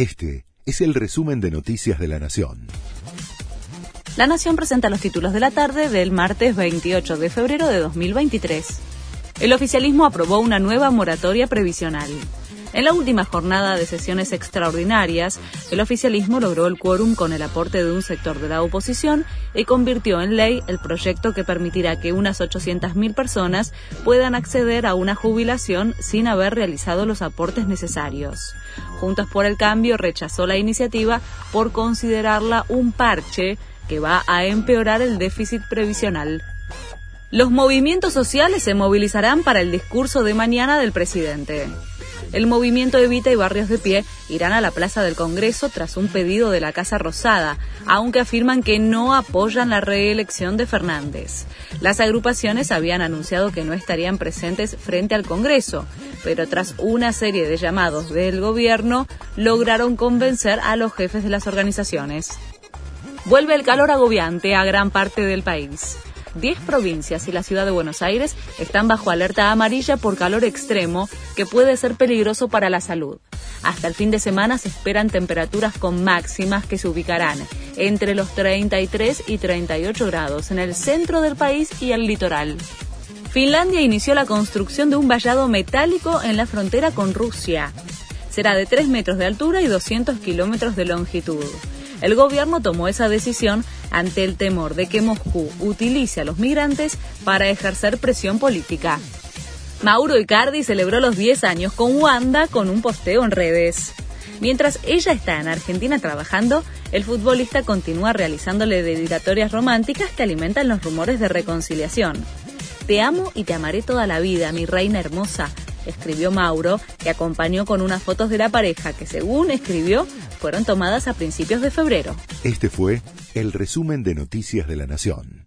Este es el resumen de Noticias de la Nación. La Nación presenta los títulos de la tarde del martes 28 de febrero de 2023. El oficialismo aprobó una nueva moratoria previsional. En la última jornada de sesiones extraordinarias, el oficialismo logró el quórum con el aporte de un sector de la oposición y convirtió en ley el proyecto que permitirá que unas 800.000 personas puedan acceder a una jubilación sin haber realizado los aportes necesarios. Juntos por el Cambio rechazó la iniciativa por considerarla un parche que va a empeorar el déficit previsional. Los movimientos sociales se movilizarán para el discurso de mañana del presidente. El movimiento Evita y Barrios de Pie irán a la Plaza del Congreso tras un pedido de la Casa Rosada, aunque afirman que no apoyan la reelección de Fernández. Las agrupaciones habían anunciado que no estarían presentes frente al Congreso, pero tras una serie de llamados del gobierno lograron convencer a los jefes de las organizaciones. Vuelve el calor agobiante a gran parte del país. 10 provincias y la ciudad de Buenos Aires están bajo alerta amarilla por calor extremo que puede ser peligroso para la salud. Hasta el fin de semana se esperan temperaturas con máximas que se ubicarán entre los 33 y 38 grados en el centro del país y el litoral. Finlandia inició la construcción de un vallado metálico en la frontera con Rusia. Será de 3 metros de altura y 200 kilómetros de longitud. El gobierno tomó esa decisión ante el temor de que Moscú utilice a los migrantes para ejercer presión política. Mauro Icardi celebró los 10 años con Wanda con un posteo en redes. Mientras ella está en Argentina trabajando, el futbolista continúa realizándole dedicatorias románticas que alimentan los rumores de reconciliación. Te amo y te amaré toda la vida, mi reina hermosa, escribió Mauro, que acompañó con unas fotos de la pareja que, según escribió, fueron tomadas a principios de febrero. Este fue el resumen de Noticias de la Nación.